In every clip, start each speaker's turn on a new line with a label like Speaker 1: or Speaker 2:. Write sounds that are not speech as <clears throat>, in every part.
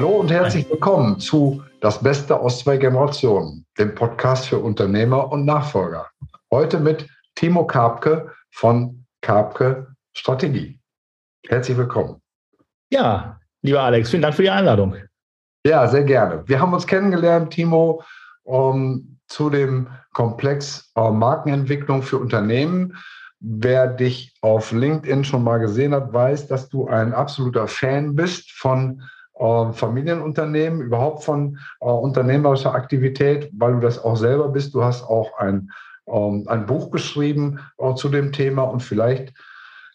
Speaker 1: Hallo und herzlich willkommen zu Das Beste aus zwei Generationen, dem Podcast für Unternehmer und Nachfolger. Heute mit Timo Karpke von Karpke Strategie. Herzlich willkommen.
Speaker 2: Ja, lieber Alex, vielen Dank für die Einladung.
Speaker 1: Ja, sehr gerne. Wir haben uns kennengelernt, Timo, um, zu dem Komplex uh, Markenentwicklung für Unternehmen. Wer dich auf LinkedIn schon mal gesehen hat, weiß, dass du ein absoluter Fan bist von äh, Familienunternehmen, überhaupt von äh, unternehmerischer Aktivität, weil du das auch selber bist. Du hast auch ein, ähm, ein Buch geschrieben äh, zu dem Thema und vielleicht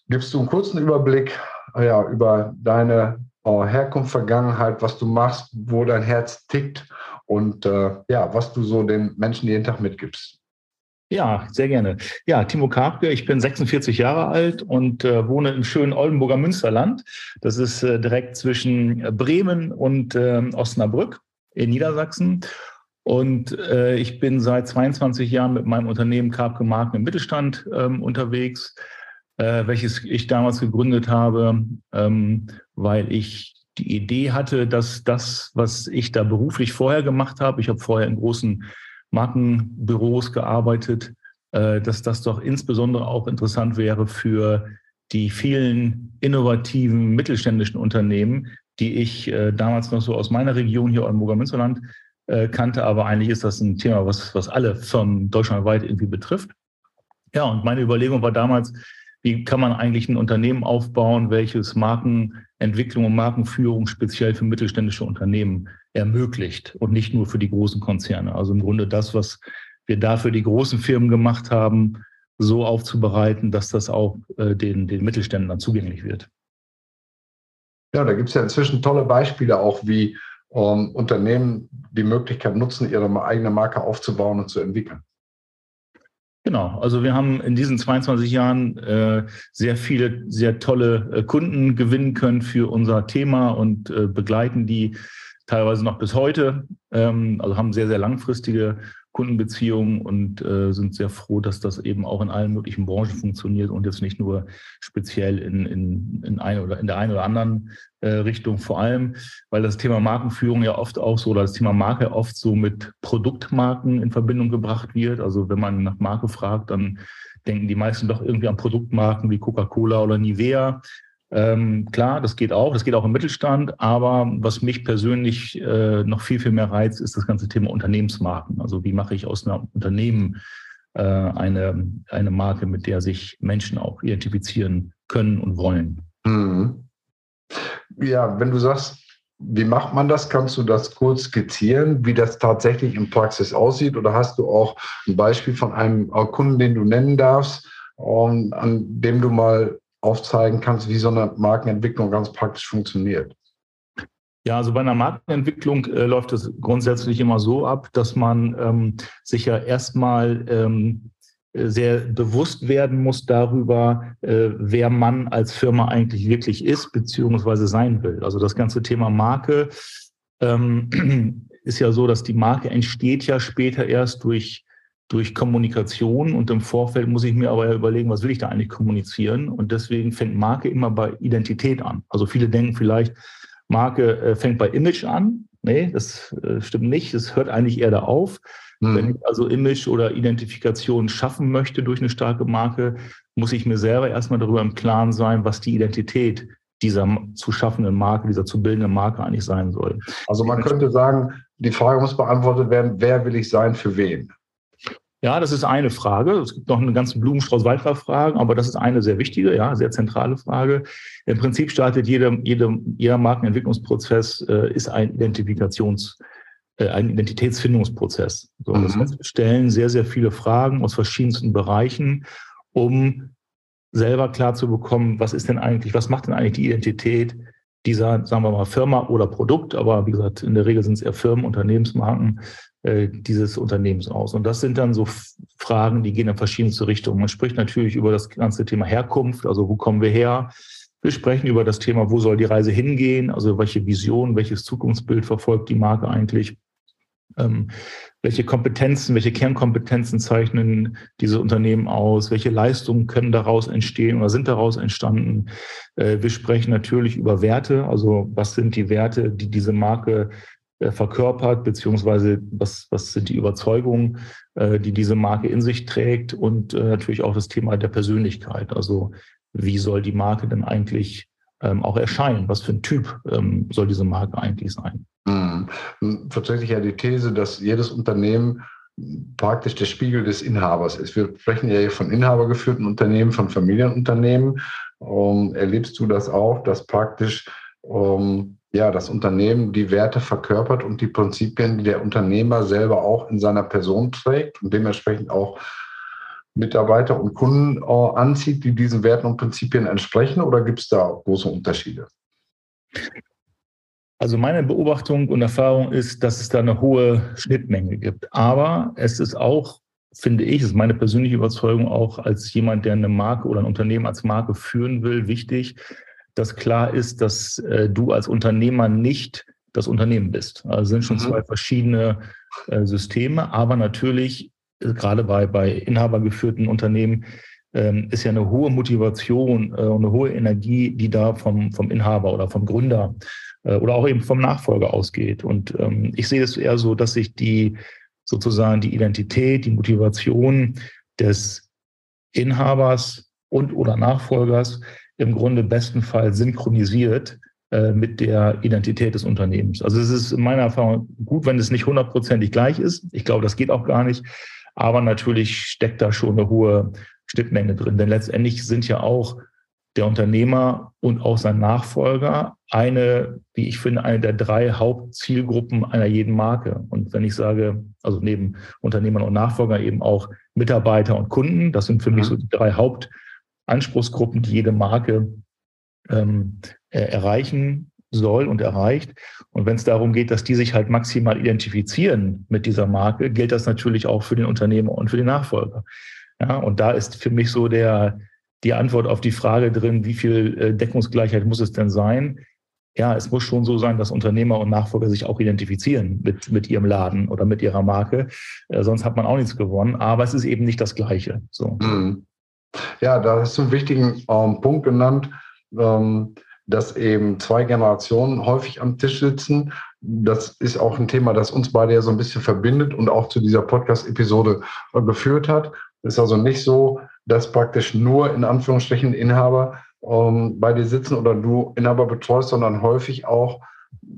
Speaker 1: gibst du einen kurzen Überblick äh, ja, über deine äh, Herkunft, Vergangenheit, was du machst, wo dein Herz tickt und äh, ja, was du so den Menschen jeden Tag mitgibst.
Speaker 2: Ja, sehr gerne. Ja, Timo Karpke, ich bin 46 Jahre alt und äh, wohne im schönen Oldenburger Münsterland. Das ist äh, direkt zwischen äh, Bremen und äh, Osnabrück in Niedersachsen. Und äh, ich bin seit 22 Jahren mit meinem Unternehmen Karpke Marken im Mittelstand ähm, unterwegs, äh, welches ich damals gegründet habe, ähm, weil ich die Idee hatte, dass das, was ich da beruflich vorher gemacht habe, ich habe vorher in großen Markenbüros gearbeitet, äh, dass das doch insbesondere auch interessant wäre für die vielen innovativen mittelständischen Unternehmen, die ich äh, damals noch so aus meiner Region hier Oldenburger Münsterland äh, kannte. Aber eigentlich ist das ein Thema, was, was alle Firmen deutschlandweit irgendwie betrifft. Ja, und meine Überlegung war damals, wie kann man eigentlich ein Unternehmen aufbauen, welches Markenentwicklung und Markenführung speziell für mittelständische Unternehmen ermöglicht und nicht nur für die großen Konzerne. Also im Grunde das, was wir da für die großen Firmen gemacht haben, so aufzubereiten, dass das auch äh, den, den Mittelständlern zugänglich wird.
Speaker 1: Ja, da gibt es ja inzwischen tolle Beispiele auch, wie ähm, Unternehmen die Möglichkeit nutzen, ihre eigene Marke aufzubauen und zu entwickeln.
Speaker 2: Genau, also wir haben in diesen 22 Jahren äh, sehr viele, sehr tolle äh, Kunden gewinnen können für unser Thema und äh, begleiten die teilweise noch bis heute. Ähm, also haben sehr, sehr langfristige Kundenbeziehungen und äh, sind sehr froh, dass das eben auch in allen möglichen Branchen funktioniert und jetzt nicht nur speziell in, in, in, eine oder in der einen oder anderen äh, Richtung. Vor allem, weil das Thema Markenführung ja oft auch so oder das Thema Marke oft so mit Produktmarken in Verbindung gebracht wird. Also wenn man nach Marke fragt, dann denken die meisten doch irgendwie an Produktmarken wie Coca-Cola oder Nivea. Ähm, klar, das geht auch, das geht auch im Mittelstand, aber was mich persönlich äh, noch viel, viel mehr reizt, ist das ganze Thema Unternehmensmarken. Also wie mache ich aus einem Unternehmen äh, eine, eine Marke, mit der sich Menschen auch identifizieren können und wollen. Mhm.
Speaker 1: Ja, wenn du sagst, wie macht man das? Kannst du das kurz skizzieren, wie das tatsächlich in Praxis aussieht? Oder hast du auch ein Beispiel von einem Kunden, den du nennen darfst, um, an dem du mal aufzeigen kannst, wie so eine Markenentwicklung ganz praktisch funktioniert.
Speaker 2: Ja, also bei einer Markenentwicklung äh, läuft es grundsätzlich immer so ab, dass man ähm, sich ja erstmal ähm, sehr bewusst werden muss darüber, äh, wer man als Firma eigentlich wirklich ist beziehungsweise sein will. Also das ganze Thema Marke ähm, <clears throat> ist ja so, dass die Marke entsteht ja später erst durch durch Kommunikation und im Vorfeld muss ich mir aber überlegen, was will ich da eigentlich kommunizieren? Und deswegen fängt Marke immer bei Identität an. Also viele denken vielleicht, Marke äh, fängt bei Image an. Nee, das äh, stimmt nicht. Es hört eigentlich eher da auf. Mhm. Wenn ich also Image oder Identifikation schaffen möchte durch eine starke Marke, muss ich mir selber erstmal darüber im Klaren sein, was die Identität dieser zu schaffenden Marke, dieser zu bildenden Marke eigentlich sein soll.
Speaker 1: Also man könnte sagen, die Frage muss beantwortet werden, wer will ich sein für wen?
Speaker 2: Ja, das ist eine Frage. Es gibt noch einen ganzen Blumenstrauß weiterer Fragen, aber das ist eine sehr wichtige, ja, sehr zentrale Frage. Im Prinzip startet jeder, jeder, jeder Markenentwicklungsprozess äh, ist ein Identifikations, äh, ein Identitätsfindungsprozess. So, mhm. Das heißt, wir stellen sehr, sehr viele Fragen aus verschiedensten Bereichen, um selber klar zu bekommen, was ist denn eigentlich, was macht denn eigentlich die Identität dieser, sagen wir mal, Firma oder Produkt, aber wie gesagt, in der Regel sind es eher Firmen, Unternehmensmarken, äh, dieses Unternehmens aus. Und das sind dann so Fragen, die gehen in verschiedenste Richtungen. Man spricht natürlich über das ganze Thema Herkunft, also wo kommen wir her? Wir sprechen über das Thema, wo soll die Reise hingehen? Also welche Vision, welches Zukunftsbild verfolgt die Marke eigentlich? Ähm, welche Kompetenzen, welche Kernkompetenzen zeichnen diese Unternehmen aus? Welche Leistungen können daraus entstehen oder sind daraus entstanden? Äh, wir sprechen natürlich über Werte. Also was sind die Werte, die diese Marke äh, verkörpert, beziehungsweise was, was sind die Überzeugungen, äh, die diese Marke in sich trägt und natürlich auch das Thema der Persönlichkeit. Also wie soll die Marke denn eigentlich ähm, auch erscheinen? Was für ein Typ ähm, soll diese Marke eigentlich sein?
Speaker 1: Mhm. Tatsächlich ja die These, dass jedes Unternehmen praktisch der Spiegel des Inhabers ist. Wir sprechen ja hier von inhabergeführten Unternehmen, von Familienunternehmen. Ähm, erlebst du das auch, dass praktisch ähm, ja, das Unternehmen die Werte verkörpert und die Prinzipien, die der Unternehmer selber auch in seiner Person trägt und dementsprechend auch Mitarbeiter und Kunden uh, anzieht, die diesen Werten und Prinzipien entsprechen? Oder gibt es da große Unterschiede?
Speaker 2: Also meine Beobachtung und Erfahrung ist, dass es da eine hohe Schnittmenge gibt. Aber es ist auch, finde ich, ist meine persönliche Überzeugung auch als jemand, der eine Marke oder ein Unternehmen als Marke führen will, wichtig, dass klar ist, dass äh, du als Unternehmer nicht das Unternehmen bist. Also sind schon mhm. zwei verschiedene äh, Systeme, aber natürlich äh, gerade bei, bei inhabergeführten Unternehmen ähm, ist ja eine hohe Motivation äh, und eine hohe Energie, die da vom, vom Inhaber oder vom Gründer äh, oder auch eben vom Nachfolger ausgeht. Und ähm, ich sehe es eher so, dass sich die sozusagen die Identität, die Motivation des Inhabers und oder Nachfolgers im Grunde bestenfalls synchronisiert äh, mit der Identität des Unternehmens. Also es ist in meiner Erfahrung gut, wenn es nicht hundertprozentig gleich ist. Ich glaube, das geht auch gar nicht. Aber natürlich steckt da schon eine hohe Schnittmenge drin. Denn letztendlich sind ja auch der Unternehmer und auch sein Nachfolger eine, wie ich finde, eine der drei Hauptzielgruppen einer jeden Marke. Und wenn ich sage, also neben Unternehmern und Nachfolger eben auch Mitarbeiter und Kunden, das sind für mhm. mich so die drei Hauptanspruchsgruppen, die jede Marke ähm, erreichen soll und erreicht. Und wenn es darum geht, dass die sich halt maximal identifizieren mit dieser Marke, gilt das natürlich auch für den Unternehmer und für den Nachfolger. Ja, und da ist für mich so der, die Antwort auf die Frage drin, wie viel äh, Deckungsgleichheit muss es denn sein? Ja, es muss schon so sein, dass Unternehmer und Nachfolger sich auch identifizieren mit, mit ihrem Laden oder mit ihrer Marke. Äh, sonst hat man auch nichts gewonnen. Aber es ist eben nicht das Gleiche. So. Mhm.
Speaker 1: Ja, da hast du einen wichtigen ähm, Punkt genannt, ähm, dass eben zwei Generationen häufig am Tisch sitzen. Das ist auch ein Thema, das uns beide ja so ein bisschen verbindet und auch zu dieser Podcast-Episode äh, geführt hat. Es ist also nicht so, dass praktisch nur in Anführungsstrichen Inhaber ähm, bei dir sitzen oder du Inhaber betreust, sondern häufig auch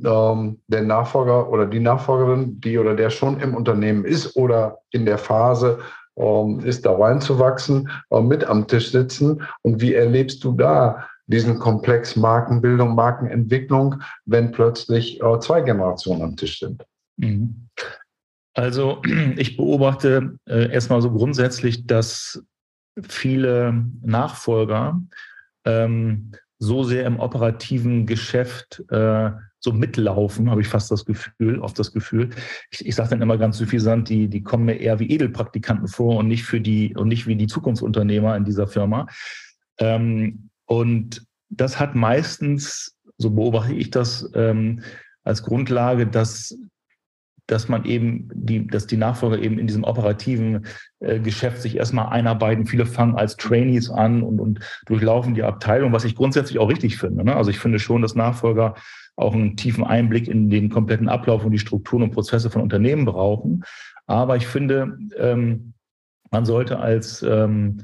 Speaker 1: ähm, der Nachfolger oder die Nachfolgerin, die oder der schon im Unternehmen ist oder in der Phase ähm, ist, da reinzuwachsen, äh, mit am Tisch sitzen. Und wie erlebst du da diesen Komplex Markenbildung, Markenentwicklung, wenn plötzlich äh, zwei Generationen am Tisch sind? Mhm.
Speaker 2: Also <clears throat> ich beobachte äh, erstmal so grundsätzlich, dass viele Nachfolger ähm, so sehr im operativen Geschäft äh, so mitlaufen, habe ich fast das Gefühl, oft das Gefühl. Ich, ich sage dann immer ganz suffisant, die, die kommen mir eher wie Edelpraktikanten vor und nicht für die und nicht wie die Zukunftsunternehmer in dieser Firma. Ähm, und das hat meistens, so beobachte ich das, ähm, als Grundlage, dass dass man eben die, dass die Nachfolger eben in diesem operativen äh, Geschäft sich erstmal einarbeiten. Viele fangen als Trainees an und, und durchlaufen die Abteilung, was ich grundsätzlich auch richtig finde. Ne? Also ich finde schon, dass Nachfolger auch einen tiefen Einblick in den kompletten Ablauf und die Strukturen und Prozesse von Unternehmen brauchen. Aber ich finde, ähm, man sollte als, ähm,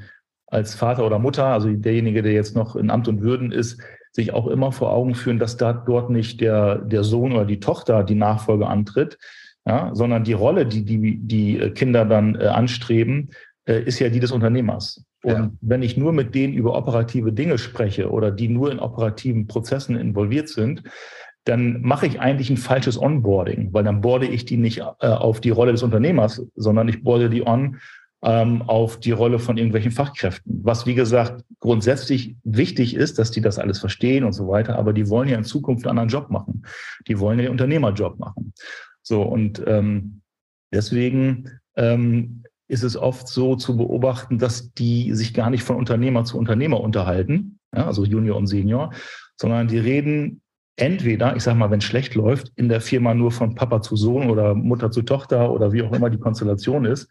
Speaker 2: als Vater oder Mutter, also derjenige, der jetzt noch in Amt und Würden ist, sich auch immer vor Augen führen, dass da dort nicht der, der Sohn oder die Tochter die Nachfolge antritt, ja, sondern die Rolle, die die, die Kinder dann äh, anstreben, äh, ist ja die des Unternehmers. Und ja. wenn ich nur mit denen über operative Dinge spreche oder die nur in operativen Prozessen involviert sind, dann mache ich eigentlich ein falsches Onboarding, weil dann boarde ich die nicht äh, auf die Rolle des Unternehmers, sondern ich boarde die on ähm, auf die Rolle von irgendwelchen Fachkräften. Was, wie gesagt, grundsätzlich wichtig ist, dass die das alles verstehen und so weiter, aber die wollen ja in Zukunft einen anderen Job machen. Die wollen ja den Unternehmerjob machen. So, und ähm, deswegen ähm, ist es oft so zu beobachten, dass die sich gar nicht von Unternehmer zu Unternehmer unterhalten, ja, also Junior und Senior, sondern die reden entweder, ich sage mal, wenn es schlecht läuft, in der Firma nur von Papa zu Sohn oder Mutter zu Tochter oder wie auch immer die Konstellation ist,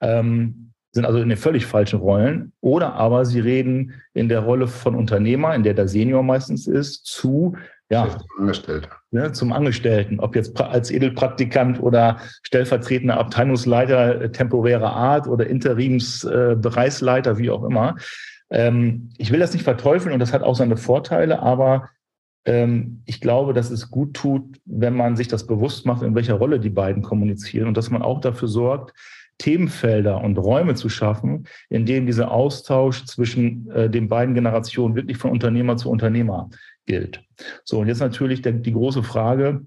Speaker 2: ähm, sind also in den völlig falschen Rollen. Oder aber sie reden in der Rolle von Unternehmer, in der der Senior meistens ist, zu ja, Angestellter. Ne, zum Angestellten, ob jetzt als Edelpraktikant oder stellvertretender Abteilungsleiter äh, temporärer Art oder Interimsbereichsleiter, äh, wie auch immer. Ähm, ich will das nicht verteufeln und das hat auch seine Vorteile, aber ähm, ich glaube, dass es gut tut, wenn man sich das bewusst macht, in welcher Rolle die beiden kommunizieren und dass man auch dafür sorgt, Themenfelder und Räume zu schaffen, in denen dieser Austausch zwischen äh, den beiden Generationen wirklich von Unternehmer zu Unternehmer gilt. So, und jetzt natürlich der, die große Frage,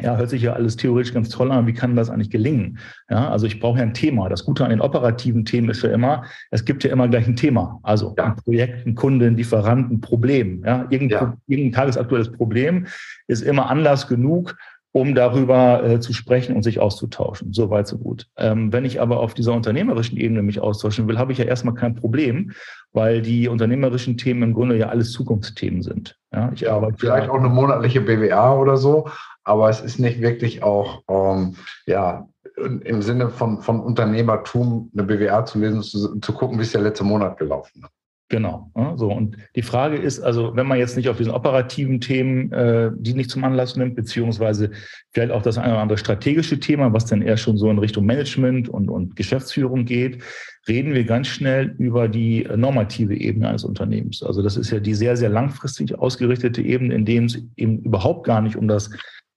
Speaker 2: ja, hört sich ja alles theoretisch ganz toll an. Wie kann das eigentlich gelingen? Ja, also ich brauche ja ein Thema. Das Gute an den operativen Themen ist ja immer, es gibt ja immer gleich ein Thema. Also ja. ein Projekt, ein Kunde, ein Lieferant, ein Problem. Ja, irgendein, ja. irgendein tagesaktuelles Problem ist immer Anlass genug, um darüber äh, zu sprechen und sich auszutauschen. So weit, so gut. Ähm, wenn ich aber auf dieser unternehmerischen Ebene mich austauschen will, habe ich ja erstmal kein Problem, weil die unternehmerischen Themen im Grunde ja alles Zukunftsthemen sind.
Speaker 1: Ja, ich arbeite vielleicht ja, auch eine monatliche BWA oder so, aber es ist nicht wirklich auch ähm, ja im Sinne von, von Unternehmertum eine BWA zu lesen, zu, zu gucken, wie ist der letzte Monat gelaufen.
Speaker 2: Genau. So und die Frage ist also, wenn man jetzt nicht auf diesen operativen Themen äh, die nicht zum Anlass nimmt, beziehungsweise vielleicht auch das eine oder andere strategische Thema, was dann eher schon so in Richtung Management und, und Geschäftsführung geht, reden wir ganz schnell über die normative Ebene eines Unternehmens. Also das ist ja die sehr, sehr langfristig ausgerichtete Ebene, in dem es eben überhaupt gar nicht um das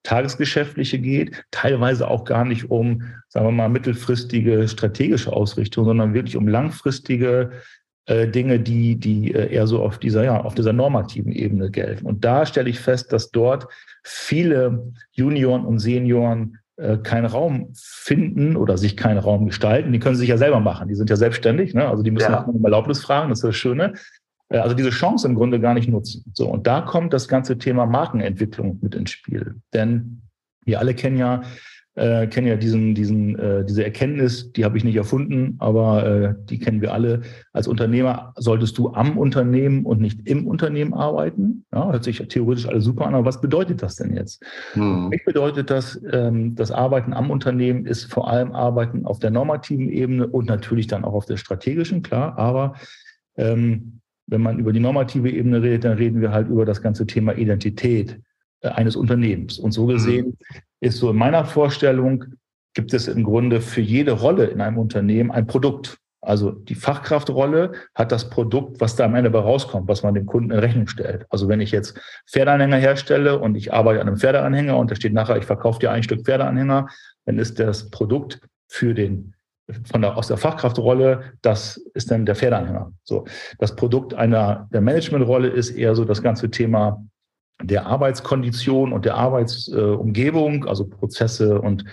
Speaker 2: Tagesgeschäftliche geht, teilweise auch gar nicht um, sagen wir mal, mittelfristige strategische Ausrichtung, sondern wirklich um langfristige äh, Dinge, die, die äh, eher so auf dieser, ja, auf dieser normativen Ebene gelten. Und da stelle ich fest, dass dort viele Junioren und Senioren äh, keinen Raum finden oder sich keinen Raum gestalten. Die können sich ja selber machen. Die sind ja selbstständig, ne? also die müssen ja. um Erlaubnis fragen, das ist das Schöne. Also diese Chance im Grunde gar nicht nutzen. So, und da kommt das ganze Thema Markenentwicklung mit ins Spiel. Denn wir alle kennen ja äh, kennen ja diesen, diesen, äh, diese Erkenntnis, die habe ich nicht erfunden, aber äh, die kennen wir alle. Als Unternehmer solltest du am Unternehmen und nicht im Unternehmen arbeiten. Ja, hört sich theoretisch alles super an, aber was bedeutet das denn jetzt? Hm. Für mich bedeutet das, ähm, das Arbeiten am Unternehmen ist vor allem Arbeiten auf der normativen Ebene und natürlich dann auch auf der strategischen, klar, aber ähm, wenn man über die normative Ebene redet, dann reden wir halt über das ganze Thema Identität eines Unternehmens. Und so gesehen ist so in meiner Vorstellung, gibt es im Grunde für jede Rolle in einem Unternehmen ein Produkt. Also die Fachkraftrolle hat das Produkt, was da am Ende bei rauskommt, was man dem Kunden in Rechnung stellt. Also wenn ich jetzt Pferdeanhänger herstelle und ich arbeite an einem Pferdeanhänger und da steht nachher, ich verkaufe dir ein Stück Pferdeanhänger, dann ist das Produkt für den von der, aus der Fachkraftrolle, das ist dann der Pferdeanhänger. So. Das Produkt einer der Managementrolle ist eher so das ganze Thema der Arbeitskondition und der Arbeitsumgebung, äh, also Prozesse und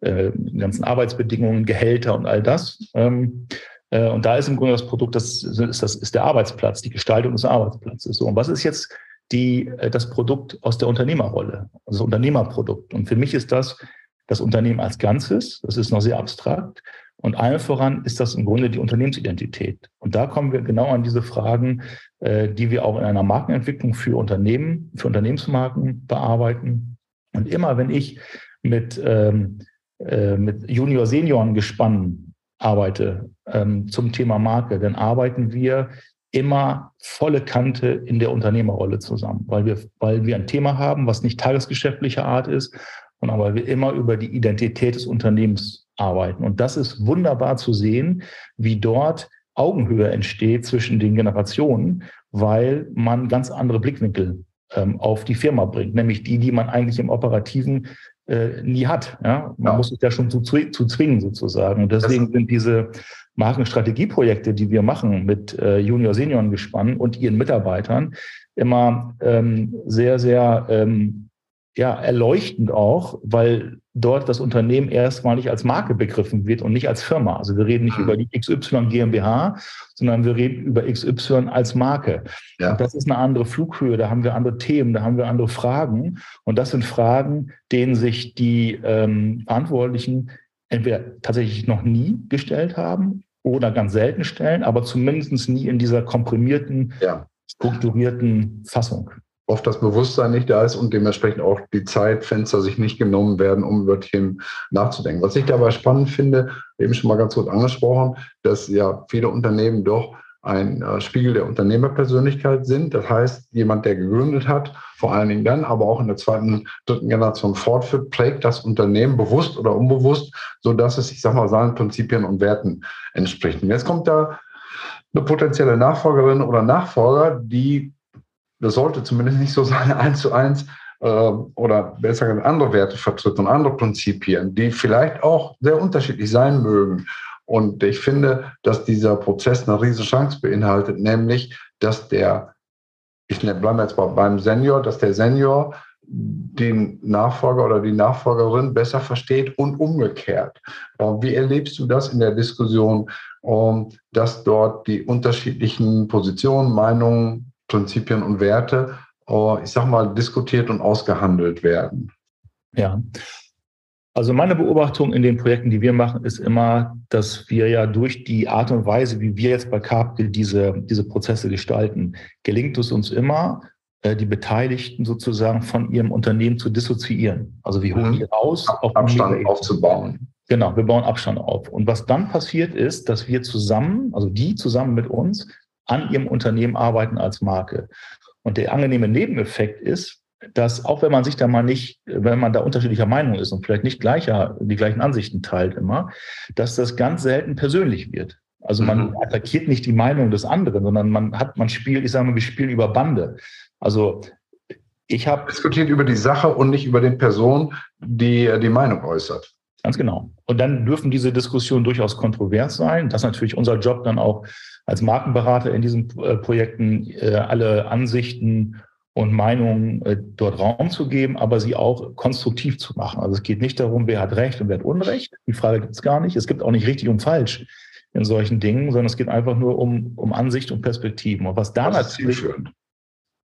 Speaker 2: äh, ganzen Arbeitsbedingungen, Gehälter und all das. Ähm, äh, und da ist im Grunde das Produkt, das ist, das ist der Arbeitsplatz, die Gestaltung des Arbeitsplatzes. So, und was ist jetzt die, äh, das Produkt aus der Unternehmerrolle, also Unternehmerprodukt? Und für mich ist das das Unternehmen als Ganzes, das ist noch sehr abstrakt. Und allen voran ist das im Grunde die Unternehmensidentität. Und da kommen wir genau an diese Fragen, äh, die wir auch in einer Markenentwicklung für Unternehmen, für Unternehmensmarken bearbeiten. Und immer wenn ich mit, ähm, äh, mit Junior-Senioren-Gespannen arbeite ähm, zum Thema Marke, dann arbeiten wir immer volle Kante in der Unternehmerrolle zusammen, weil wir, weil wir ein Thema haben, was nicht tagesgeschäftlicher Art ist, sondern weil wir immer über die Identität des Unternehmens arbeiten. Und das ist wunderbar zu sehen, wie dort Augenhöhe entsteht zwischen den Generationen, weil man ganz andere Blickwinkel ähm, auf die Firma bringt, nämlich die, die man eigentlich im Operativen äh, nie hat. Ja? Man ja. muss sich da schon zu, zu zwingen sozusagen. Und deswegen sind diese Markenstrategieprojekte, die wir machen mit äh, Junior-Senioren-Gespannen und ihren Mitarbeitern, immer ähm, sehr, sehr ähm, ja, erleuchtend auch, weil dort das Unternehmen erstmalig als Marke begriffen wird und nicht als Firma. Also wir reden nicht mhm. über die XY GmbH, sondern wir reden über XY als Marke. Ja. Und das ist eine andere Flughöhe, da haben wir andere Themen, da haben wir andere Fragen. Und das sind Fragen, denen sich die ähm, Verantwortlichen entweder tatsächlich noch nie gestellt haben oder ganz selten stellen, aber zumindest nie in dieser komprimierten, ja. strukturierten Fassung.
Speaker 1: Oft das Bewusstsein nicht da ist und dementsprechend auch die Zeitfenster sich nicht genommen werden, um über Themen nachzudenken. Was ich dabei spannend finde, eben schon mal ganz kurz angesprochen, dass ja viele Unternehmen doch ein äh, Spiegel der Unternehmerpersönlichkeit sind. Das heißt, jemand, der gegründet hat, vor allen Dingen dann, aber auch in der zweiten, dritten Generation fortführt, prägt das Unternehmen bewusst oder unbewusst, so dass es, ich sag mal, seinen Prinzipien und Werten entspricht. Und jetzt kommt da eine potenzielle Nachfolgerin oder Nachfolger, die das sollte zumindest nicht so sein, <laughs> eins zu eins äh, oder besser gesagt andere Werte vertritt und andere Prinzipien, die vielleicht auch sehr unterschiedlich sein mögen. Und ich finde, dass dieser Prozess eine riesige Chance beinhaltet, nämlich, dass der, ich bleibe jetzt beim Senior, dass der Senior den Nachfolger oder die Nachfolgerin besser versteht und umgekehrt. Äh, wie erlebst du das in der Diskussion, ähm, dass dort die unterschiedlichen Positionen, Meinungen, Prinzipien und Werte, äh, ich sag mal, diskutiert und ausgehandelt werden.
Speaker 2: Ja. Also meine Beobachtung in den Projekten, die wir machen, ist immer, dass wir ja durch die Art und Weise, wie wir jetzt bei Capke diese, diese Prozesse gestalten, gelingt es uns immer, äh, die Beteiligten sozusagen von ihrem Unternehmen zu dissoziieren. Also wir holen mhm. die raus,
Speaker 1: auf Abstand aufzubauen.
Speaker 2: Genau, wir bauen Abstand auf. Und was dann passiert ist, dass wir zusammen, also die zusammen mit uns, an ihrem Unternehmen arbeiten als Marke. Und der angenehme Nebeneffekt ist, dass auch wenn man sich da mal nicht, wenn man da unterschiedlicher Meinung ist und vielleicht nicht gleicher, die gleichen Ansichten teilt immer, dass das ganz selten persönlich wird. Also man mhm. attackiert nicht die Meinung des anderen, sondern man hat, man spielt, ich sage mal, wir spielen über Bande. Also ich habe
Speaker 1: diskutiert über die Sache und nicht über den Person, die die Meinung äußert.
Speaker 2: Ganz genau. Und dann dürfen diese Diskussionen durchaus kontrovers sein. Das ist natürlich unser Job dann auch als Markenberater in diesen äh, Projekten äh, alle Ansichten und Meinungen äh, dort Raum zu geben, aber sie auch konstruktiv zu machen. Also es geht nicht darum, wer hat Recht und wer hat Unrecht. Die Frage gibt es gar nicht. Es gibt auch nicht richtig und falsch in solchen Dingen, sondern es geht einfach nur um, um Ansicht und Perspektiven. Und was da was
Speaker 1: ist zielführend?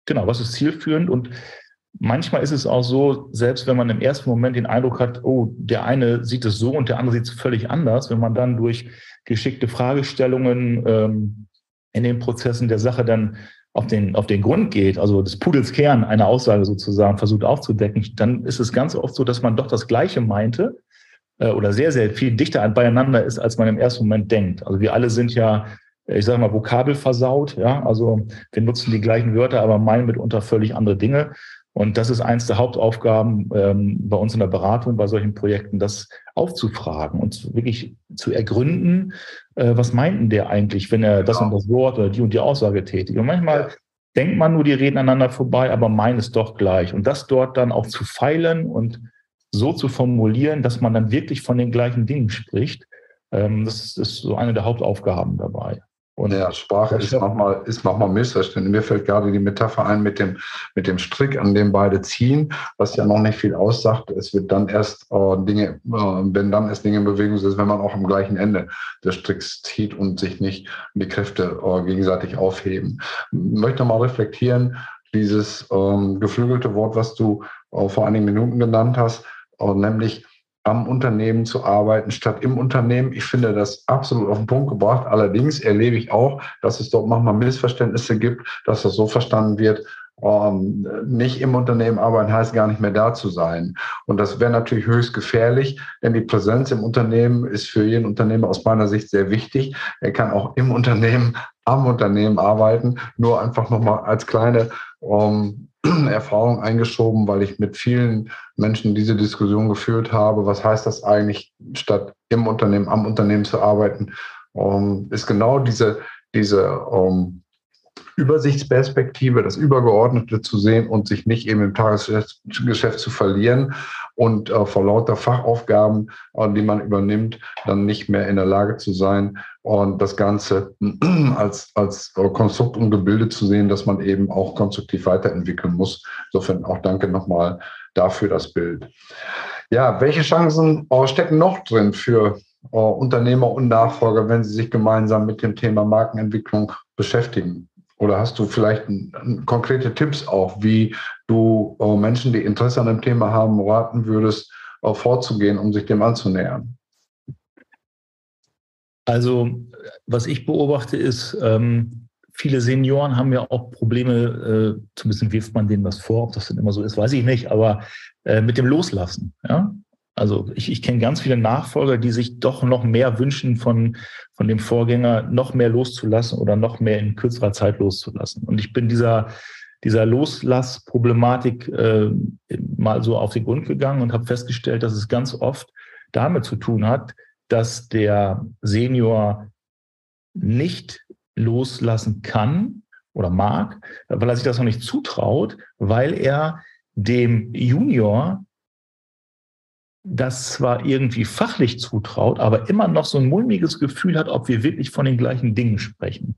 Speaker 2: Genau, was ist zielführend? Und manchmal ist es auch so, selbst wenn man im ersten Moment den Eindruck hat, oh, der eine sieht es so und der andere sieht es völlig anders, wenn man dann durch geschickte Fragestellungen ähm, in den Prozessen der Sache dann auf den, auf den Grund geht, also des Pudels Kern einer Aussage sozusagen versucht aufzudecken, dann ist es ganz oft so, dass man doch das Gleiche meinte äh, oder sehr, sehr viel dichter beieinander ist, als man im ersten Moment denkt. Also wir alle sind ja, ich sage mal, Vokabel versaut, ja, also wir nutzen die gleichen Wörter, aber meinen mitunter völlig andere Dinge. Und das ist eins der Hauptaufgaben ähm, bei uns in der Beratung, bei solchen Projekten, das aufzufragen und wirklich zu ergründen, äh, was meinten der eigentlich, wenn er das und das Wort oder die und die Aussage tätigt. Und manchmal ja. denkt man nur, die reden aneinander vorbei, aber meinen es doch gleich. Und das dort dann auch zu feilen und so zu formulieren, dass man dann wirklich von den gleichen Dingen spricht, ähm, das ist so eine der Hauptaufgaben dabei.
Speaker 1: Und ja, Sprache ist manchmal, ist manchmal missverständlich. Mir fällt gerade die Metapher ein mit dem, mit dem Strick, an dem beide ziehen, was ja noch nicht viel aussagt. Es wird dann erst äh, Dinge, äh, wenn dann erst Dinge in Bewegung sind, wenn man auch am gleichen Ende des Stricks zieht und sich nicht die Kräfte äh, gegenseitig aufheben. Ich möchte mal reflektieren, dieses ähm, geflügelte Wort, was du äh, vor einigen Minuten genannt hast, äh, nämlich am Unternehmen zu arbeiten statt im Unternehmen. Ich finde das absolut auf den Punkt gebracht. Allerdings erlebe ich auch, dass es dort manchmal Missverständnisse gibt, dass das so verstanden wird, ähm, nicht im Unternehmen arbeiten heißt gar nicht mehr da zu sein. Und das wäre natürlich höchst gefährlich, denn die Präsenz im Unternehmen ist für jeden Unternehmer aus meiner Sicht sehr wichtig. Er kann auch im Unternehmen, am Unternehmen arbeiten. Nur einfach nochmal als kleine ähm, <clears throat> Erfahrung eingeschoben, weil ich mit vielen Menschen diese Diskussion geführt habe. Was heißt das eigentlich, statt im Unternehmen, am Unternehmen zu arbeiten? Ähm, ist genau diese, diese ähm, Übersichtsperspektive, das Übergeordnete zu sehen und sich nicht eben im Tagesgeschäft zu verlieren und äh, vor lauter Fachaufgaben, äh, die man übernimmt, dann nicht mehr in der Lage zu sein und das Ganze <clears throat> als, als äh, Konstrukt und Gebilde zu sehen, dass man eben auch konstruktiv weiterentwickeln muss. Insofern auch danke nochmal dafür das Bild. Ja, welche Chancen äh, stecken noch drin für äh, Unternehmer und Nachfolger, wenn sie sich gemeinsam mit dem Thema Markenentwicklung beschäftigen? Oder hast du vielleicht konkrete Tipps auch, wie du äh, Menschen, die Interesse an dem Thema haben, raten würdest, äh, vorzugehen, um sich dem anzunähern?
Speaker 2: Also, was ich beobachte, ist, ähm, viele Senioren haben ja auch Probleme, äh, zumindest wirft man denen was vor, ob das denn immer so ist, weiß ich nicht, aber äh, mit dem Loslassen. Ja? Also ich, ich kenne ganz viele Nachfolger, die sich doch noch mehr wünschen von, von dem Vorgänger, noch mehr loszulassen oder noch mehr in kürzerer Zeit loszulassen. Und ich bin dieser, dieser Loslassproblematik äh, mal so auf den Grund gegangen und habe festgestellt, dass es ganz oft damit zu tun hat, dass der Senior nicht loslassen kann oder mag, weil er sich das noch nicht zutraut, weil er dem Junior das zwar irgendwie fachlich zutraut, aber immer noch so ein mulmiges Gefühl hat, ob wir wirklich von den gleichen Dingen sprechen.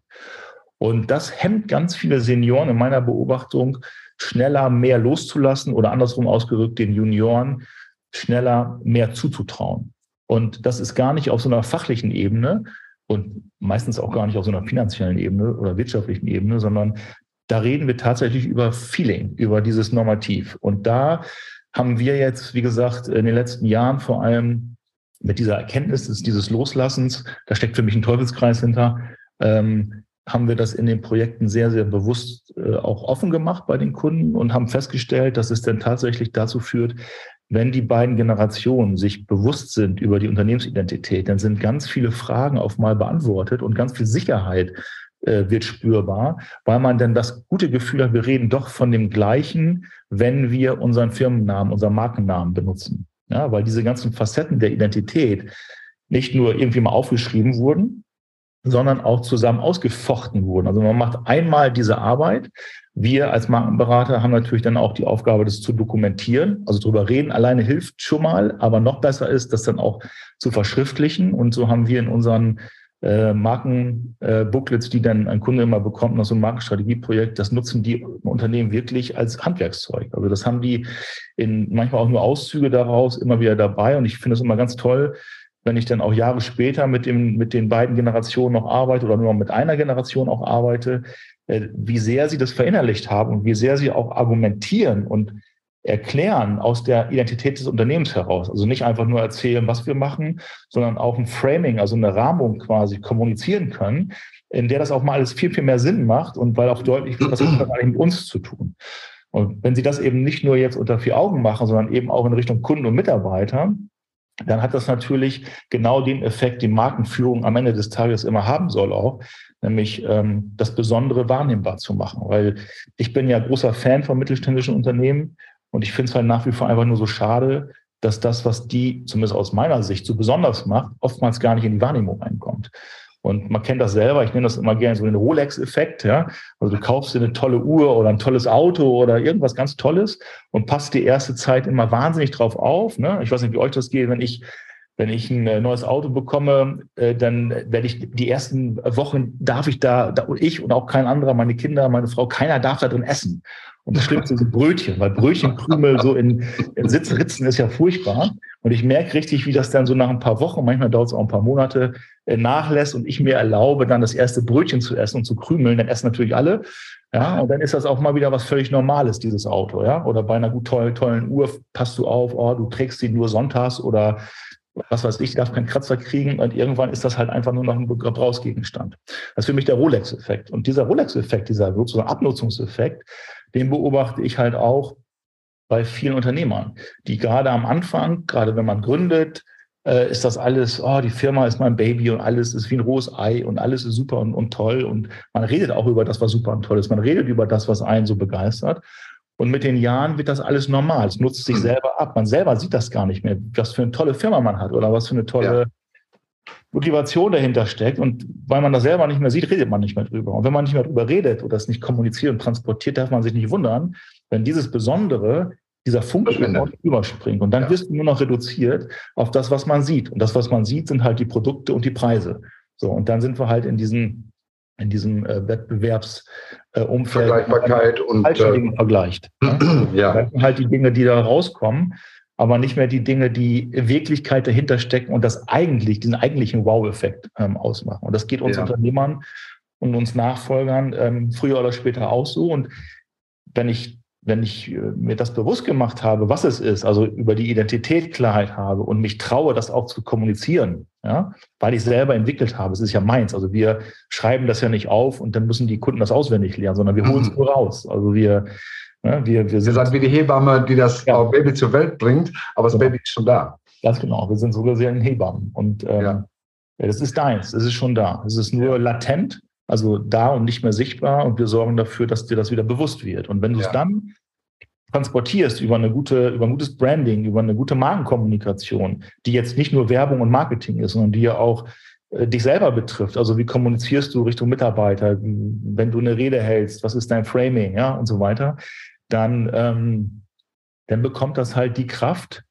Speaker 2: Und das hemmt ganz viele Senioren in meiner Beobachtung, schneller mehr loszulassen oder andersrum ausgerückt, den Junioren schneller mehr zuzutrauen. Und das ist gar nicht auf so einer fachlichen Ebene und meistens auch gar nicht auf so einer finanziellen Ebene oder wirtschaftlichen Ebene, sondern da reden wir tatsächlich über Feeling, über dieses Normativ. Und da haben wir jetzt, wie gesagt, in den letzten Jahren vor allem mit dieser Erkenntnis dieses Loslassens, da steckt für mich ein Teufelskreis hinter, ähm, haben wir das in den Projekten sehr, sehr bewusst äh, auch offen gemacht bei den Kunden und haben festgestellt, dass es dann tatsächlich dazu führt, wenn die beiden Generationen sich bewusst sind über die Unternehmensidentität, dann sind ganz viele Fragen auf mal beantwortet und ganz viel Sicherheit äh, wird spürbar, weil man dann das gute Gefühl hat, wir reden doch von dem gleichen, wenn wir unseren Firmennamen, unseren Markennamen benutzen. Ja, weil diese ganzen Facetten der Identität nicht nur irgendwie mal aufgeschrieben wurden, sondern auch zusammen ausgefochten wurden. Also man macht einmal diese Arbeit. Wir als Markenberater haben natürlich dann auch die Aufgabe, das zu dokumentieren. Also drüber reden alleine hilft schon mal, aber noch besser ist, das dann auch zu verschriftlichen. Und so haben wir in unseren äh, Markenbooklets, äh, die dann ein Kunde immer bekommt nach so einem Markenstrategieprojekt, das nutzen die Unternehmen wirklich als Handwerkszeug. Also das haben die in manchmal auch nur Auszüge daraus immer wieder dabei. Und ich finde es immer ganz toll, wenn ich dann auch Jahre später mit, dem, mit den beiden Generationen noch arbeite oder nur mit einer Generation auch arbeite, äh, wie sehr sie das verinnerlicht haben und wie sehr sie auch argumentieren und erklären aus der Identität des Unternehmens heraus. Also nicht einfach nur erzählen, was wir machen, sondern auch ein Framing, also eine Rahmung quasi kommunizieren können, in der das auch mal alles viel, viel mehr Sinn macht und weil auch deutlich wird, was hat das eigentlich mit uns zu tun. Und wenn Sie das eben nicht nur jetzt unter vier Augen machen, sondern eben auch in Richtung Kunden und Mitarbeiter, dann hat das natürlich genau den Effekt, die Markenführung am Ende des Tages immer haben soll auch, nämlich ähm, das Besondere wahrnehmbar zu machen. Weil ich bin ja großer Fan von mittelständischen Unternehmen und ich finde es halt nach wie vor einfach nur so schade, dass das, was die zumindest aus meiner Sicht so besonders macht, oftmals gar nicht in die Wahrnehmung einkommt. Und man kennt das selber, ich nenne das immer gerne so den Rolex-Effekt, ja. Also du kaufst dir eine tolle Uhr oder ein tolles Auto oder irgendwas ganz Tolles und passt die erste Zeit immer wahnsinnig drauf auf. Ne? Ich weiß nicht, wie euch das geht, wenn ich wenn ich ein äh, neues Auto bekomme, äh, dann werde ich die ersten Wochen darf ich da, da ich und auch kein anderer, meine Kinder, meine Frau, keiner darf da drin essen. Und das Schlimmste sind Brötchen, weil Brötchenkrümel so in, in Sitzritzen ist ja furchtbar. Und ich merke richtig, wie das dann so nach ein paar Wochen, manchmal dauert es auch ein paar Monate, äh, nachlässt und ich mir erlaube, dann das erste Brötchen zu essen und zu krümeln. Dann essen natürlich alle. Ja, und dann ist das auch mal wieder was völlig Normales, dieses Auto, ja. Oder bei einer gut tollen, tollen Uhr passt du auf, oh, du trägst sie nur sonntags oder was weiß ich, darf keinen Kratzer kriegen und irgendwann ist das halt einfach nur noch ein Gebrauchsgegenstand. Das ist für mich der Rolex-Effekt. Und dieser Rolex-Effekt, dieser sozusagen Abnutzungseffekt, den beobachte ich halt auch bei vielen Unternehmern, die gerade am Anfang, gerade wenn man gründet, äh, ist das alles, oh, die Firma ist mein Baby und alles ist wie ein rohes Ei und alles ist super und, und toll. Und man redet auch über das, was super und toll ist. Man redet über das, was einen so begeistert. Und mit den Jahren wird das alles normal. Es nutzt sich selber ab. Man selber sieht das gar nicht mehr, was für eine tolle Firma man hat oder was für eine tolle ja. Motivation dahinter steckt. Und weil man das selber nicht mehr sieht, redet man nicht mehr drüber. Und wenn man nicht mehr drüber redet oder es nicht kommuniziert und transportiert, darf man sich nicht wundern, wenn dieses Besondere, dieser Funke überspringt. Und dann ja. wirst du nur noch reduziert auf das, was man sieht. Und das, was man sieht, sind halt die Produkte und die Preise. So, und dann sind wir halt in diesen in diesem äh, Wettbewerbsumfeld
Speaker 1: äh, Vergleichbarkeit und
Speaker 2: äh, Dinge vergleicht. Ne? <clears throat> ja. Halt die Dinge, die da rauskommen, aber nicht mehr die Dinge, die Wirklichkeit dahinter stecken und das eigentlich, diesen eigentlichen Wow-Effekt ähm, ausmachen. Und das geht uns ja. Unternehmern und uns Nachfolgern ähm, früher oder später auch so. Und wenn ich wenn ich äh, mir das bewusst gemacht habe, was es ist, also über die Identität Klarheit habe und mich traue, das auch zu kommunizieren, ja, weil ich selber entwickelt habe, es ist ja meins. Also wir schreiben das ja nicht auf und dann müssen die Kunden das auswendig lernen, sondern wir holen es mhm. nur raus. Also wir,
Speaker 1: ja, wir, wir sind. Ihr seid wie die Hebamme, die das ja. Baby zur Welt bringt, aber das genau. Baby ist schon da.
Speaker 2: Ganz genau. Wir sind sogar sehr ein Hebammen. Und ähm, ja. das ist deins, es ist schon da. Es ist nur latent also da und nicht mehr sichtbar und wir sorgen dafür, dass dir das wieder bewusst wird. Und wenn du es dann transportierst über eine gute, über ein gutes Branding, über eine gute Markenkommunikation, die jetzt nicht nur Werbung und Marketing ist, sondern die ja auch äh, dich selber betrifft. Also wie kommunizierst du Richtung Mitarbeiter, wenn du eine Rede hältst, was ist dein Framing, ja, und so weiter, dann, ähm, dann bekommt das halt die Kraft,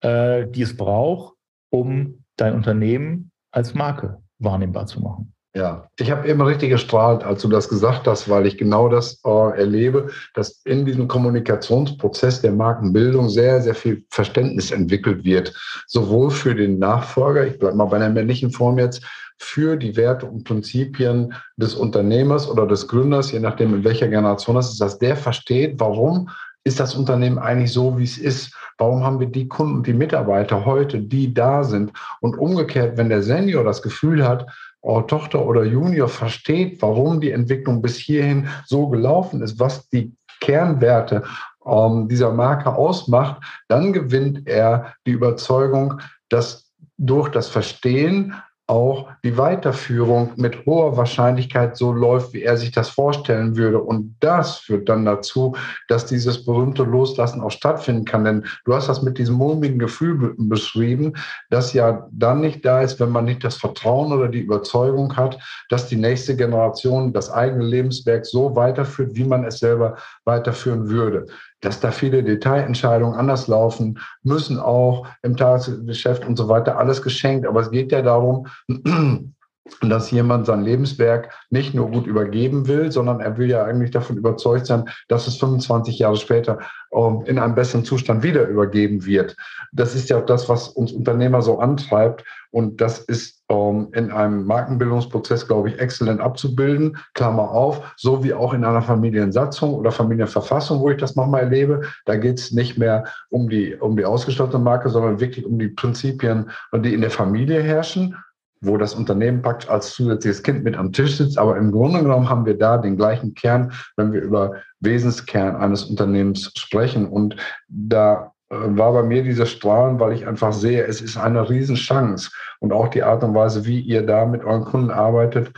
Speaker 2: äh, die es braucht, um dein Unternehmen als Marke wahrnehmbar zu machen.
Speaker 1: Ja, ich habe immer richtig gestrahlt, als du das gesagt hast, weil ich genau das äh, erlebe, dass in diesem Kommunikationsprozess der Markenbildung sehr, sehr viel Verständnis entwickelt wird. Sowohl für den Nachfolger, ich bleibe mal bei der männlichen Form jetzt, für die Werte und Prinzipien des Unternehmers oder des Gründers, je nachdem in welcher Generation das ist, dass der versteht, warum ist das Unternehmen eigentlich so, wie es ist? Warum haben wir die Kunden und die Mitarbeiter heute, die da sind? Und umgekehrt, wenn der Senior das Gefühl hat, Tochter oder Junior versteht, warum die Entwicklung bis hierhin so gelaufen ist, was die Kernwerte ähm, dieser Marke ausmacht, dann gewinnt er die Überzeugung, dass durch das Verstehen auch die Weiterführung mit hoher Wahrscheinlichkeit so läuft, wie er sich das vorstellen würde. Und das führt dann dazu, dass dieses berühmte Loslassen auch stattfinden kann. Denn du hast das mit diesem mulmigen Gefühl beschrieben, das ja dann nicht da ist, wenn man nicht das Vertrauen oder die Überzeugung hat, dass die nächste Generation das eigene Lebenswerk so weiterführt, wie man es selber weiterführen würde dass da viele Detailentscheidungen anders laufen müssen, auch im Tagesgeschäft und so weiter, alles geschenkt. Aber es geht ja darum, <clears throat> dass jemand sein Lebenswerk nicht nur gut übergeben will, sondern er will ja eigentlich davon überzeugt sein, dass es 25 Jahre später ähm, in einem besseren Zustand wieder übergeben wird. Das ist ja das, was uns Unternehmer so antreibt. Und das ist ähm, in einem Markenbildungsprozess, glaube ich, exzellent abzubilden. Klammer auf, so wie auch in einer Familiensatzung oder Familienverfassung, wo ich das nochmal erlebe. Da geht es nicht mehr um die, um die ausgestattete Marke, sondern wirklich um die Prinzipien, die in der Familie herrschen wo das Unternehmen praktisch als zusätzliches Kind mit am Tisch sitzt. Aber im Grunde genommen haben wir da den gleichen Kern, wenn wir über Wesenskern eines Unternehmens sprechen. Und da äh, war bei mir dieser Strahlen, weil ich einfach sehe, es ist eine Riesenchance. Und auch die Art und Weise, wie ihr da mit euren Kunden arbeitet,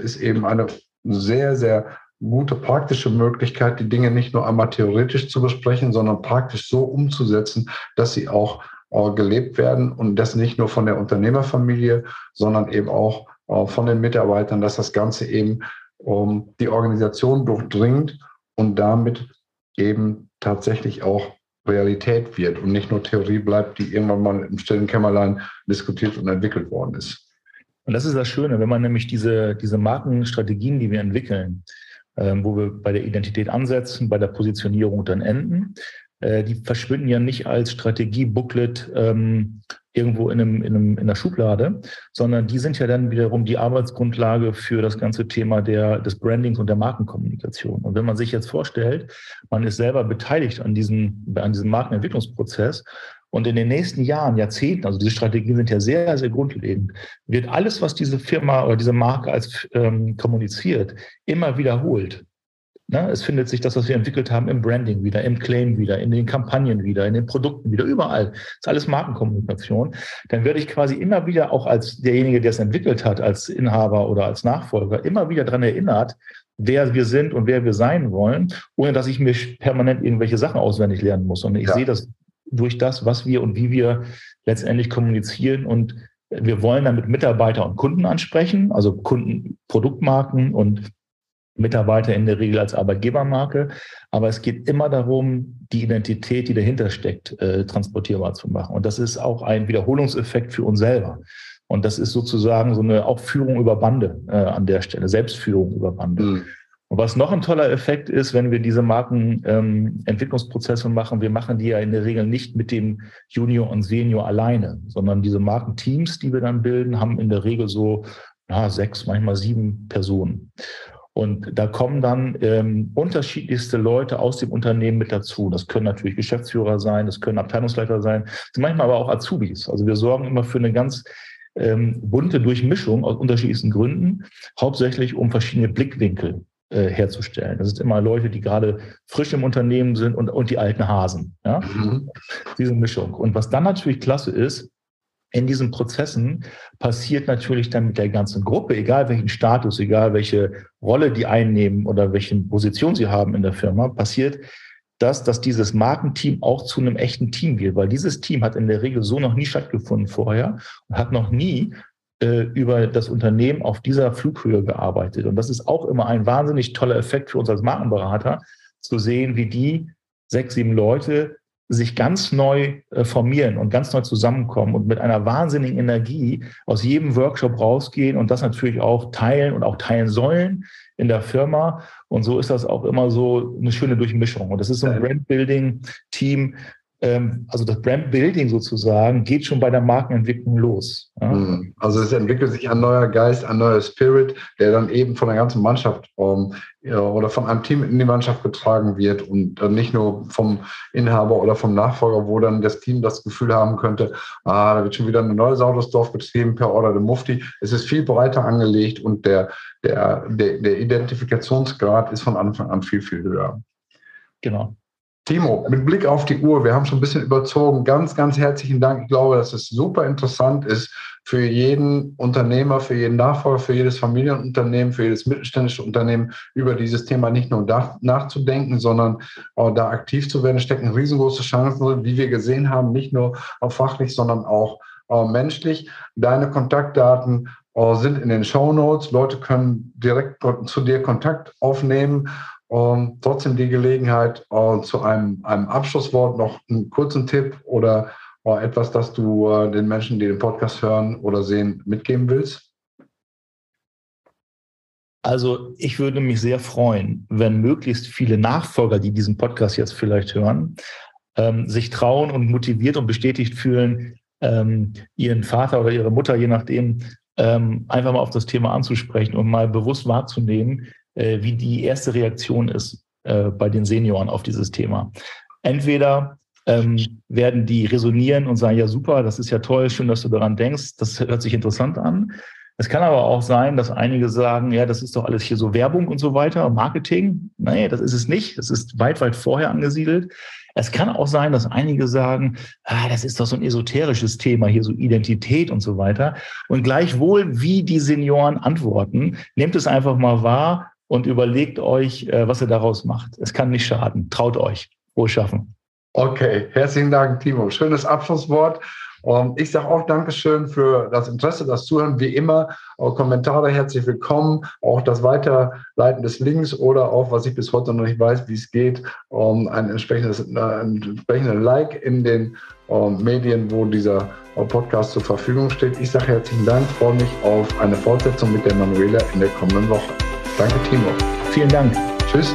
Speaker 1: ist eben eine sehr, sehr gute praktische Möglichkeit, die Dinge nicht nur einmal theoretisch zu besprechen, sondern praktisch so umzusetzen, dass sie auch gelebt werden und das nicht nur von der Unternehmerfamilie, sondern eben auch äh, von den Mitarbeitern, dass das Ganze eben ähm, die Organisation durchdringt und damit eben tatsächlich auch Realität wird und nicht nur Theorie bleibt, die irgendwann mal im stillen Kämmerlein diskutiert und entwickelt worden ist.
Speaker 2: Und das ist das Schöne, wenn man nämlich diese, diese Markenstrategien, die wir entwickeln, ähm, wo wir bei der Identität ansetzen, bei der Positionierung dann enden, äh, die verschwinden ja nicht als Strategie-Booklet ähm, irgendwo in, einem, in, einem, in einer Schublade, sondern die sind ja dann wiederum die Arbeitsgrundlage für das ganze Thema der, des Brandings und der Markenkommunikation. Und wenn man sich jetzt vorstellt, man ist selber beteiligt an diesem, an diesem Markenentwicklungsprozess und in den nächsten Jahren, Jahrzehnten, also diese Strategien sind ja sehr, sehr grundlegend, wird alles, was diese Firma oder diese Marke als ähm, kommuniziert, immer wiederholt. Ne? Es findet sich das, was wir entwickelt haben, im Branding wieder, im Claim wieder, in den Kampagnen wieder, in den Produkten wieder, überall. Das ist alles Markenkommunikation. Dann werde ich quasi immer wieder auch als derjenige, der es entwickelt hat, als Inhaber oder als Nachfolger, immer wieder daran erinnert, wer wir sind und wer wir sein wollen, ohne dass ich mir permanent irgendwelche Sachen auswendig lernen muss. Und ich ja. sehe das durch das, was wir und wie wir letztendlich kommunizieren und wir wollen damit Mitarbeiter und Kunden ansprechen, also Kunden, Produktmarken und Mitarbeiter in der Regel als Arbeitgebermarke. Aber es geht immer darum, die Identität, die dahinter steckt, äh, transportierbar zu machen. Und das ist auch ein Wiederholungseffekt für uns selber. Und das ist sozusagen so eine auch Führung über Bande äh, an der Stelle, Selbstführung über Bande. Mhm. Und was noch ein toller Effekt ist, wenn wir diese Markenentwicklungsprozesse ähm, machen, wir machen die ja in der Regel nicht mit dem Junior und Senior alleine, sondern diese Markenteams, die wir dann bilden, haben in der Regel so ja, sechs, manchmal sieben Personen. Und da kommen dann ähm, unterschiedlichste Leute aus dem Unternehmen mit dazu. Das können natürlich Geschäftsführer sein, das können Abteilungsleiter sein, manchmal aber auch Azubis. Also wir sorgen immer für eine ganz ähm, bunte Durchmischung aus unterschiedlichsten Gründen, hauptsächlich um verschiedene Blickwinkel äh, herzustellen. Das sind immer Leute, die gerade frisch im Unternehmen sind und, und die alten Hasen. Ja? Mhm. Diese Mischung. Und was dann natürlich klasse ist, in diesen Prozessen passiert natürlich dann mit der ganzen Gruppe, egal welchen Status, egal welche Rolle die einnehmen oder welche Position sie haben in der Firma, passiert das, dass dieses Markenteam auch zu einem echten Team wird, weil dieses Team hat in der Regel so noch nie stattgefunden vorher und hat noch nie äh, über das Unternehmen auf dieser Flughöhe gearbeitet. Und das ist auch immer ein wahnsinnig toller Effekt für uns als Markenberater, zu sehen, wie die sechs, sieben Leute sich ganz neu äh, formieren und ganz neu zusammenkommen und mit einer wahnsinnigen Energie aus jedem Workshop rausgehen und das natürlich auch teilen und auch teilen sollen in der Firma. Und so ist das auch immer so eine schöne Durchmischung. Und das ist so ein Brand-Building-Team, also das Brand-Building sozusagen geht schon bei der Markenentwicklung los.
Speaker 1: Ja? Hm. Also es entwickelt sich ein neuer Geist, ein neuer Spirit, der dann eben von der ganzen Mannschaft um, ja, oder von einem Team in die Mannschaft getragen wird und dann nicht nur vom Inhaber oder vom Nachfolger, wo dann das Team das Gefühl haben könnte, ah, da wird schon wieder eine neue Sau durchs Dorf betrieben per Order der Mufti. Es ist viel breiter angelegt und der, der, der, der Identifikationsgrad ist von Anfang an viel, viel höher.
Speaker 2: Genau.
Speaker 1: Timo, mit Blick auf die Uhr, wir haben schon ein bisschen überzogen. Ganz, ganz herzlichen Dank. Ich glaube, dass es super interessant ist für jeden Unternehmer, für jeden Nachfolger, für jedes Familienunternehmen, für jedes mittelständische Unternehmen über dieses Thema nicht nur nachzudenken, sondern auch da aktiv zu werden. Stecken riesengroße Chancen drin, wie wir gesehen haben, nicht nur fachlich, sondern auch menschlich. Deine Kontaktdaten äh, sind in den Show Notes. Leute können direkt zu dir Kontakt aufnehmen und trotzdem die Gelegenheit, uh, zu einem, einem Abschlusswort noch einen kurzen Tipp oder uh, etwas, das du uh, den Menschen, die den Podcast hören oder sehen, mitgeben willst?
Speaker 2: Also ich würde mich sehr freuen, wenn möglichst viele Nachfolger, die diesen Podcast jetzt vielleicht hören, ähm, sich trauen und motiviert und bestätigt fühlen, ähm, ihren Vater oder ihre Mutter, je nachdem, ähm, einfach mal auf das Thema anzusprechen und mal bewusst wahrzunehmen, äh, wie die erste Reaktion ist äh, bei den Senioren auf dieses Thema. Entweder ähm, werden die resonieren und sagen, ja super, das ist ja toll, schön, dass du daran denkst, das hört sich interessant an. Es kann aber auch sein, dass einige sagen, ja, das ist doch alles hier so Werbung und so weiter, Marketing. Nee, das ist es nicht. Das ist weit, weit vorher angesiedelt. Es kann auch sein, dass einige sagen, ah, das ist doch so ein esoterisches Thema, hier so Identität und so weiter. Und gleichwohl, wie die Senioren antworten, nehmt es einfach mal wahr und überlegt euch, äh, was ihr daraus macht. Es kann nicht schaden. Traut euch. Wohl schaffen.
Speaker 1: Okay, herzlichen Dank, Timo. Schönes Abschlusswort. Und ich sage auch Dankeschön für das Interesse, das Zuhören. Wie immer, Kommentare herzlich willkommen. Auch das Weiterleiten des Links oder auch, was ich bis heute noch nicht weiß, wie es geht, um ein entsprechendes, äh, ein entsprechendes Like in den um, Medien, wo dieser uh, Podcast zur Verfügung steht. Ich sage herzlichen Dank, freue mich auf eine Fortsetzung mit der Manuela in der kommenden Woche. Danke, Timo.
Speaker 2: Vielen Dank.
Speaker 1: Tschüss.